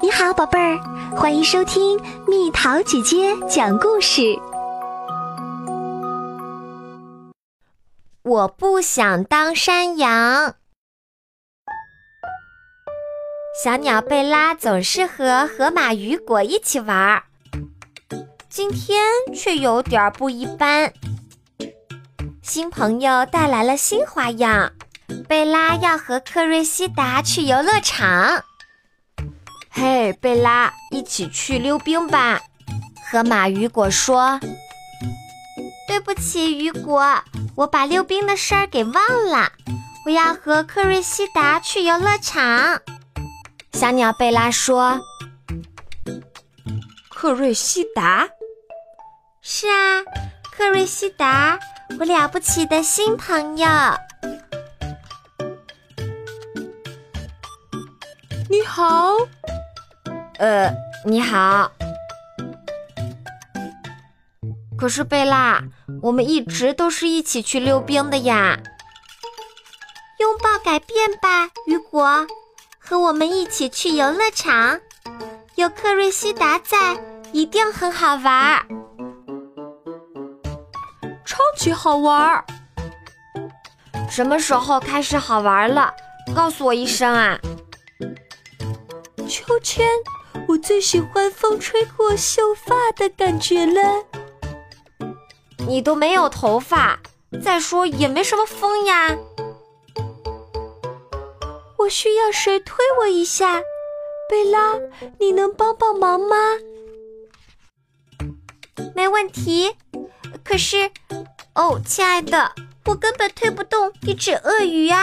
你好，宝贝儿，欢迎收听蜜桃姐姐讲故事。我不想当山羊。小鸟贝拉总是和河马雨果一起玩儿，今天却有点不一般。新朋友带来了新花样，贝拉要和克瑞西达去游乐场。嘿，贝拉，一起去溜冰吧！河马雨果说：“对不起，雨果，我把溜冰的事儿给忘了。我要和克瑞西达去游乐场。”小鸟贝拉说：“克瑞西达？是啊，克瑞西达，我了不起的新朋友。你好。”呃，你好。可是贝拉，我们一直都是一起去溜冰的呀。拥抱改变吧，雨果，和我们一起去游乐场，有克瑞西达在，一定很好玩儿。超级好玩儿。什么时候开始好玩了？告诉我一声啊。秋千。我最喜欢风吹过秀发的感觉了。你都没有头发，再说也没什么风呀。我需要谁推我一下？贝拉，你能帮帮忙吗？没问题。可是，哦，亲爱的，我根本推不动一只鳄鱼啊。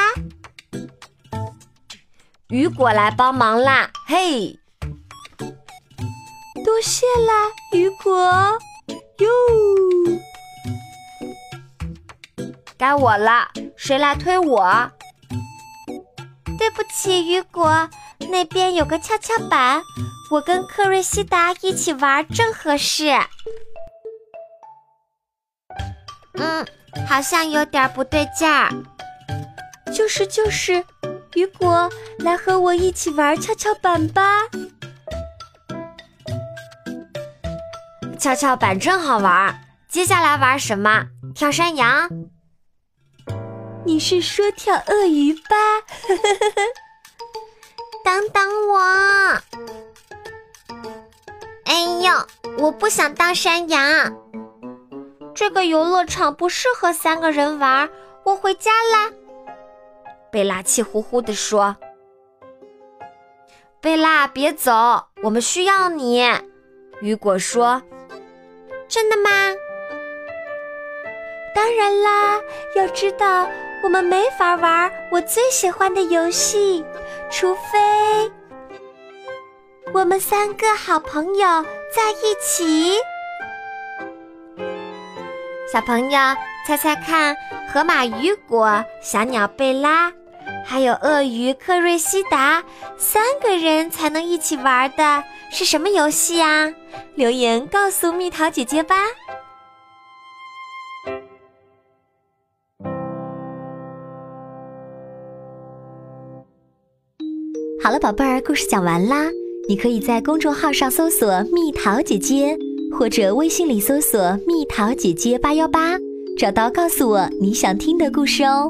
雨果来帮忙啦！嘿。多谢啦，雨果哟！该我了，谁来推我？对不起，雨果，那边有个跷跷板，我跟克瑞西达一起玩正合适。嗯，好像有点不对劲儿。就是就是，雨果，来和我一起玩跷跷板吧。跷跷板真好玩，接下来玩什么？跳山羊？你是说跳鳄鱼吧？等等我！哎呦，我不想当山羊。这个游乐场不适合三个人玩，我回家啦。贝拉气呼呼地说：“贝拉，别走，我们需要你。”雨果说。真的吗？当然啦！要知道，我们没法玩我最喜欢的游戏，除非我们三个好朋友在一起。小朋友，猜猜看，河马雨果、小鸟贝拉，还有鳄鱼克瑞西达，三个人才能一起玩的是什么游戏呀？留言告诉蜜桃姐姐吧。好了，宝贝儿，故事讲完啦。你可以在公众号上搜索“蜜桃姐姐”，或者微信里搜索“蜜桃姐姐八幺八”，找到告诉我你想听的故事哦。